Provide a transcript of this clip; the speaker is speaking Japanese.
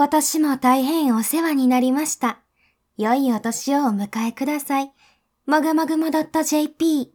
今年も大変お世話になりました。良いお年をお迎えください。もぐもぐも .jp